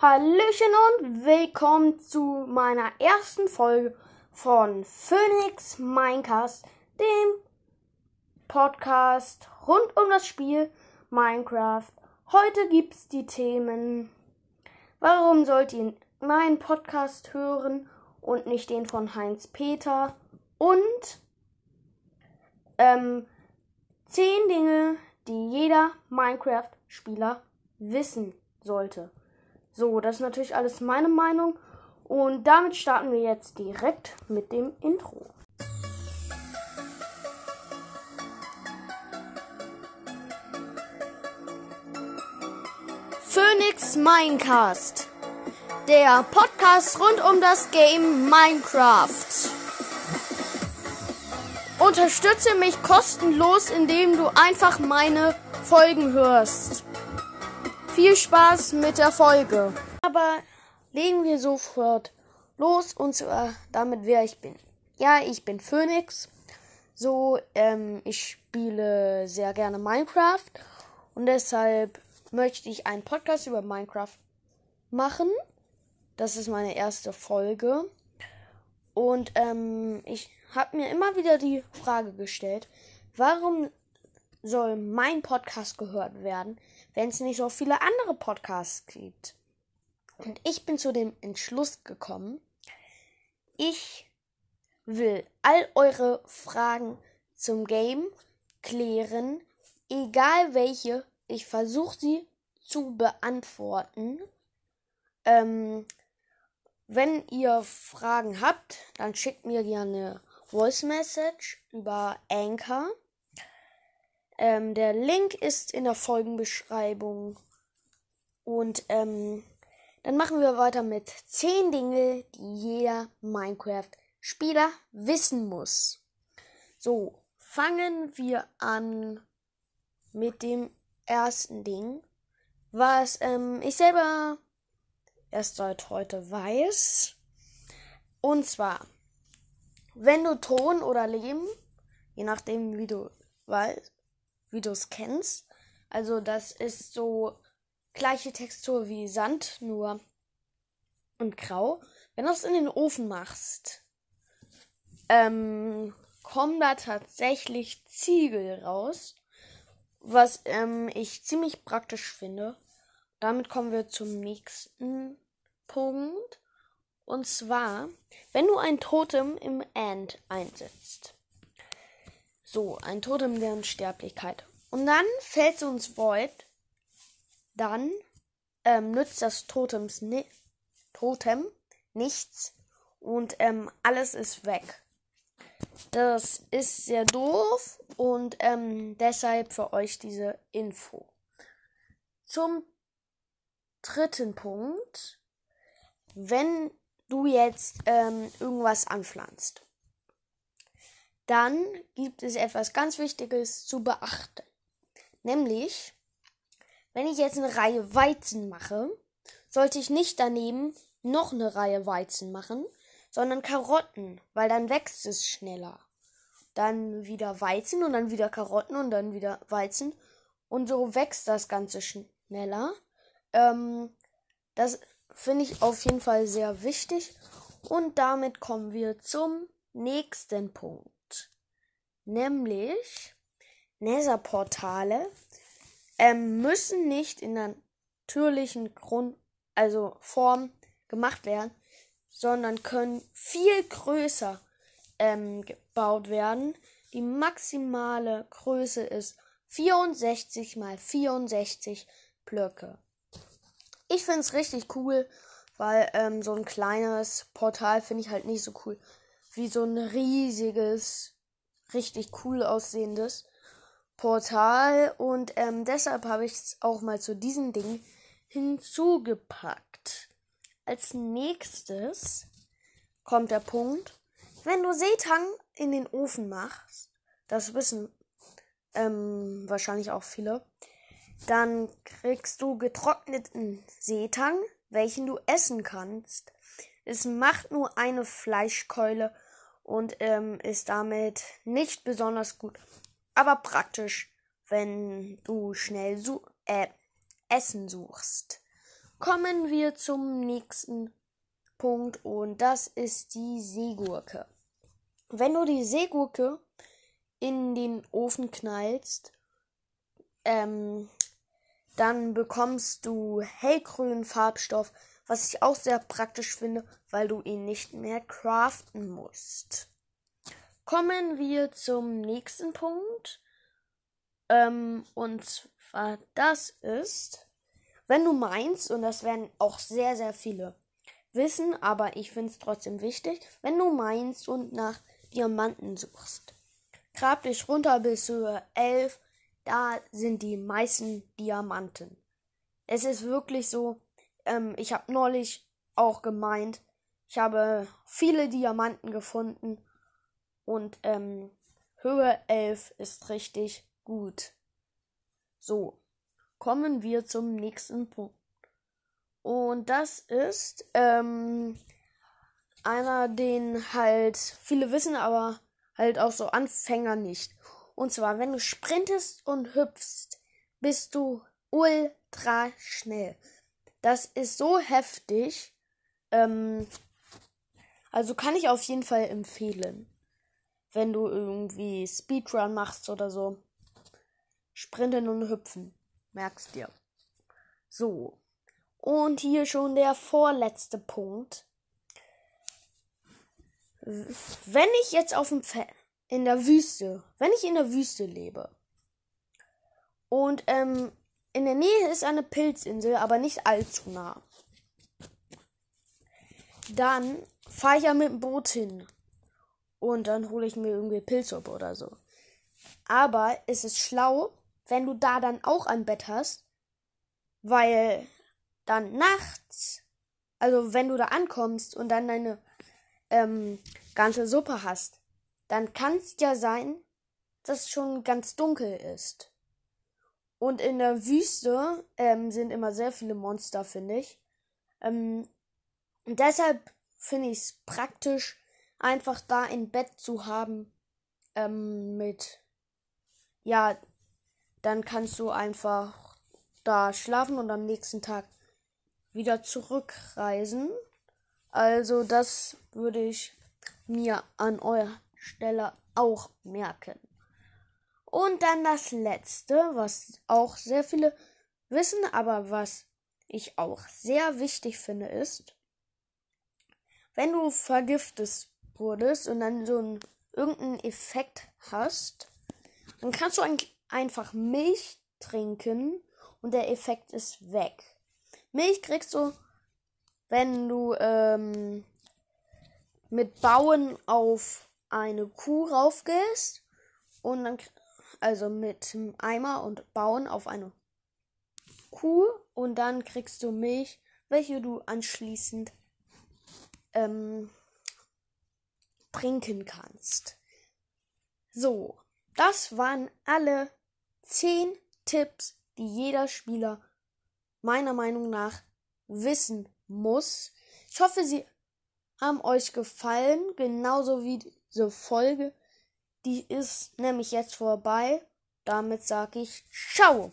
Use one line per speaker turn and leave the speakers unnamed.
Hallöchen und willkommen zu meiner ersten Folge von Phoenix Minecast, dem Podcast rund um das Spiel Minecraft. Heute gibt's die Themen Warum sollt ihr meinen Podcast hören und nicht den von Heinz Peter? Und ähm, 10 Dinge, die jeder Minecraft-Spieler wissen sollte. So, das ist natürlich alles meine Meinung. Und damit starten wir jetzt direkt mit dem Intro. Phoenix Minecast. Der Podcast rund um das Game Minecraft. Unterstütze mich kostenlos, indem du einfach meine Folgen hörst. Viel Spaß mit der Folge. Aber legen wir sofort los und zwar damit, wer ich bin. Ja, ich bin Phoenix. So, ähm, ich spiele sehr gerne Minecraft und deshalb möchte ich einen Podcast über Minecraft machen. Das ist meine erste Folge. Und ähm, ich habe mir immer wieder die Frage gestellt, warum soll mein Podcast gehört werden, wenn es nicht so viele andere Podcasts gibt? Und ich bin zu dem Entschluss gekommen, ich will all eure Fragen zum Game klären, egal welche ich versuche sie zu beantworten. Ähm, wenn ihr Fragen habt, dann schickt mir gerne Voice Message über Anchor. Ähm, der Link ist in der Folgenbeschreibung. Und ähm, dann machen wir weiter mit 10 Dinge, die jeder Minecraft-Spieler wissen muss. So, fangen wir an mit dem ersten Ding, was ähm, ich selber erst seit heute weiß. Und zwar, wenn du Ton oder Leben, je nachdem wie du weißt, wie du es kennst, also das ist so gleiche Textur wie Sand, nur und grau. Wenn du es in den Ofen machst, ähm, kommen da tatsächlich Ziegel raus was ähm, ich ziemlich praktisch finde. Damit kommen wir zum nächsten Punkt. Und zwar, wenn du ein Totem im End einsetzt. So, ein Totem der Unsterblichkeit. Und dann fällt so ins Void. Dann ähm, nützt das Totems ni Totem nichts. Und ähm, alles ist weg. Das ist sehr doof und ähm, deshalb für euch diese Info. Zum dritten Punkt. Wenn du jetzt ähm, irgendwas anpflanzt, dann gibt es etwas ganz Wichtiges zu beachten. Nämlich, wenn ich jetzt eine Reihe Weizen mache, sollte ich nicht daneben noch eine Reihe Weizen machen, sondern Karotten, weil dann wächst es schneller. Dann wieder Weizen und dann wieder Karotten und dann wieder Weizen. Und so wächst das Ganze schneller. Ähm, das finde ich auf jeden Fall sehr wichtig. Und damit kommen wir zum nächsten Punkt. Nämlich Nether-Portale ähm, müssen nicht in der natürlichen Grund, also Form gemacht werden, sondern können viel größer ähm, gebaut werden. Die maximale Größe ist 64 mal 64 Blöcke. Ich finde es richtig cool, weil ähm, so ein kleines Portal finde ich halt nicht so cool wie so ein riesiges, richtig cool aussehendes Portal. Und ähm, deshalb habe ich es auch mal zu diesen Dingen hinzugepackt. Als nächstes kommt der Punkt, wenn du Seetang in den Ofen machst, das wissen ähm, wahrscheinlich auch viele, dann kriegst du getrockneten Seetang, welchen du essen kannst. Es macht nur eine Fleischkeule und ähm, ist damit nicht besonders gut, aber praktisch, wenn du schnell su äh, Essen suchst. kommen wir zum nächsten Punkt und das ist die Seegurke. Wenn du die Seegurke in den Ofen knallst, ähm, dann bekommst du hellgrünen Farbstoff, was ich auch sehr praktisch finde, weil du ihn nicht mehr craften musst. Kommen wir zum nächsten Punkt. Ähm, und zwar das ist, wenn du meinst, und das werden auch sehr, sehr viele wissen, aber ich finde es trotzdem wichtig, wenn du meinst und nach Diamanten suchst. Grab dich runter bis Höhe 11, da sind die meisten Diamanten. Es ist wirklich so, ähm, ich habe neulich auch gemeint, ich habe viele Diamanten gefunden und ähm, Höhe 11 ist richtig gut. So, kommen wir zum nächsten Punkt. Und das ist ähm, einer, den halt viele wissen, aber halt auch so Anfänger nicht. Und zwar, wenn du sprintest und hüpfst, bist du ultra schnell. Das ist so heftig. Ähm, also kann ich auf jeden Fall empfehlen wenn du irgendwie Speedrun machst oder so. Sprinten und hüpfen. Merkst dir. So. Und hier schon der vorletzte Punkt. Wenn ich jetzt auf dem Fe in der Wüste, wenn ich in der Wüste lebe und ähm, in der Nähe ist eine Pilzinsel, aber nicht allzu nah, dann fahre ich ja mit dem Boot hin und dann hole ich mir irgendwie Pilzsuppe oder so. Aber es ist schlau, wenn du da dann auch ein Bett hast, weil dann nachts, also wenn du da ankommst und dann deine ähm, ganze Suppe hast, dann kann es ja sein, dass es schon ganz dunkel ist. Und in der Wüste ähm, sind immer sehr viele Monster, finde ich. Ähm, und deshalb finde ich es praktisch, einfach da ein Bett zu haben ähm, mit, ja, dann kannst du einfach da schlafen und am nächsten Tag wieder zurückreisen. Also das würde ich mir an eurer Stelle auch merken. Und dann das letzte, was auch sehr viele wissen, aber was ich auch sehr wichtig finde, ist, wenn du vergiftest wurdest und dann so einen irgendeinen Effekt hast, dann kannst du ein, einfach Milch trinken und der Effekt ist weg. Milch kriegst du, wenn du ähm, mit Bauen auf eine Kuh raufgehst und dann also mit einem Eimer und Bauen auf eine Kuh und dann kriegst du Milch, welche du anschließend ähm, trinken kannst. So, das waren alle 10 Tipps, die jeder Spieler meiner Meinung nach wissen muss. Ich hoffe, sie haben euch gefallen, genauso wie diese Folge. Die ist nämlich jetzt vorbei. Damit sage ich Ciao.